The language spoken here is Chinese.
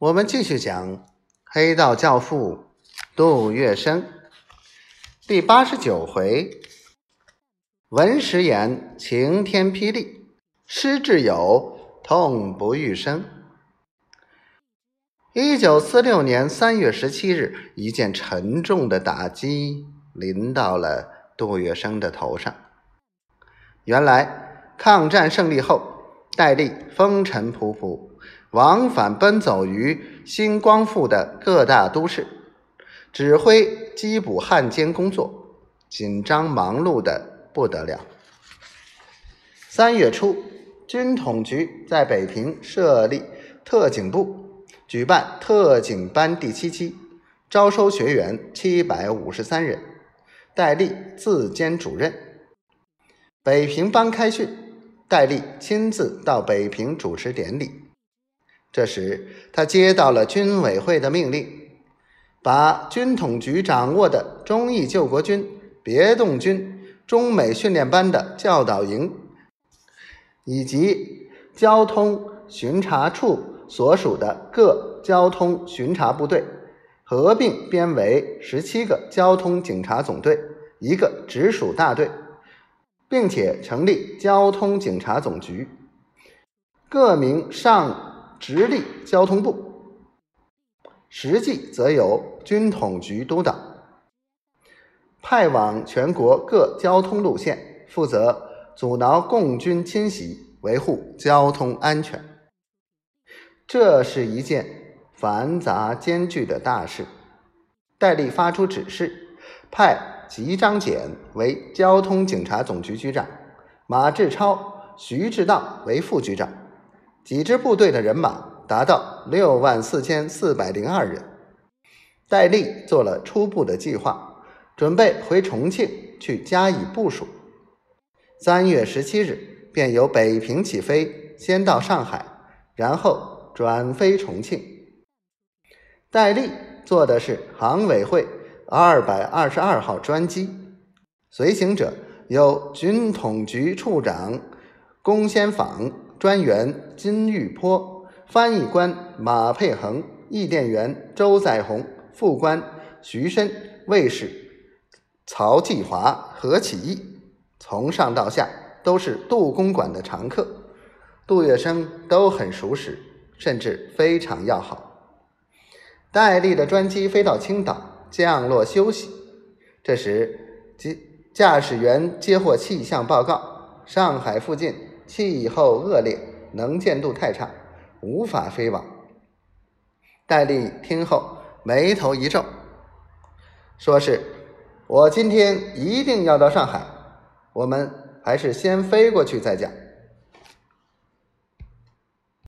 我们继续讲《黑道教父》杜月笙第八十九回：闻时言晴天霹雳，失志友痛不欲生。一九四六年三月十七日，一件沉重的打击临到了杜月笙的头上。原来，抗战胜利后，戴笠风尘仆仆，往返奔走于新光复的各大都市，指挥缉捕汉奸工作，紧张忙碌的不得了。三月初，军统局在北平设立特警部，举办特警班第七期，招收学员七百五十三人，戴笠自兼主任。北平班开训，戴笠亲自到北平主持典礼。这时，他接到了军委会的命令，把军统局掌握的忠义救国军别动军中美训练班的教导营，以及交通巡查处所属的各交通巡查部队，合并编为十七个交通警察总队，一个直属大队。并且成立交通警察总局，各名上直隶交通部，实际则由军统局督导，派往全国各交通路线，负责阻挠共军侵袭，维护交通安全。这是一件繁杂艰巨的大事。戴笠发出指示，派。吉章俭为交通警察总局局长，马志超、徐志道为副局长，几支部队的人马达到六万四千四百零二人。戴笠做了初步的计划，准备回重庆去加以部署。三月十七日，便由北平起飞，先到上海，然后转飞重庆。戴笠坐的是航委会。二百二十二号专机，随行者有军统局处长龚先访、专员金玉坡、翻译官马佩恒、译电员周载红、副官徐申、卫士曹继华、何启义，从上到下都是杜公馆的常客，杜月笙都很熟识，甚至非常要好。戴笠的专机飞到青岛。降落休息。这时，机驾驶员接获气象报告：上海附近气候恶劣，能见度太差，无法飞往。戴笠听后眉头一皱，说是：“我今天一定要到上海，我们还是先飞过去再讲。”